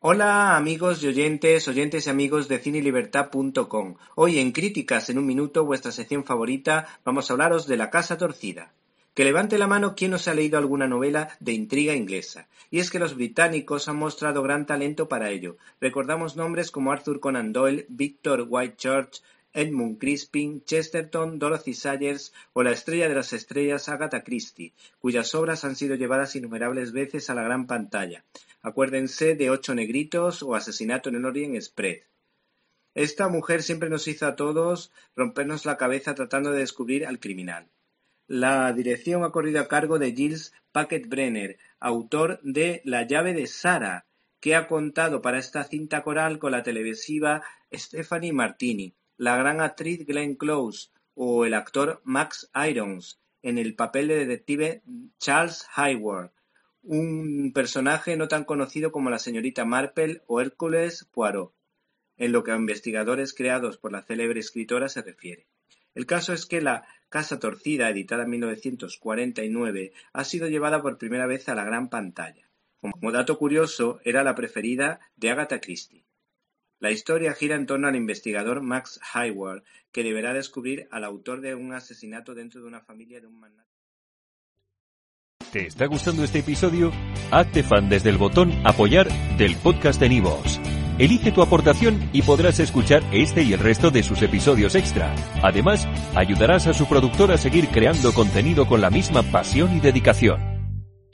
Hola amigos y oyentes, oyentes y amigos de cinelibertad.com. Hoy en Críticas en un minuto, vuestra sección favorita, vamos a hablaros de La Casa Torcida. Que levante la mano quien nos ha leído alguna novela de intriga inglesa. Y es que los británicos han mostrado gran talento para ello. Recordamos nombres como Arthur Conan Doyle, Victor Whitechurch, Edmund Crispin, Chesterton, Dorothy Sayers o la estrella de las estrellas Agatha Christie, cuyas obras han sido llevadas innumerables veces a la gran pantalla. Acuérdense de Ocho Negritos o Asesinato en el Orient Express. Esta mujer siempre nos hizo a todos rompernos la cabeza tratando de descubrir al criminal. La dirección ha corrido a cargo de Gilles Packet-Brenner, autor de La llave de Sara, que ha contado para esta cinta coral con la televisiva Stephanie Martini, la gran actriz Glenn Close o el actor Max Irons en el papel de detective Charles Hayward, un personaje no tan conocido como la señorita Marple o Hércules Poirot, en lo que a investigadores creados por la célebre escritora se refiere. El caso es que La Casa Torcida, editada en 1949, ha sido llevada por primera vez a la gran pantalla. Como dato curioso, era la preferida de Agatha Christie. La historia gira en torno al investigador Max Hayward, que deberá descubrir al autor de un asesinato dentro de una familia de un magnate. ¿Te está gustando este episodio? Hazte fan desde el botón Apoyar del podcast de Nivos. Elige tu aportación y podrás escuchar este y el resto de sus episodios extra. Además, ayudarás a su productor a seguir creando contenido con la misma pasión y dedicación.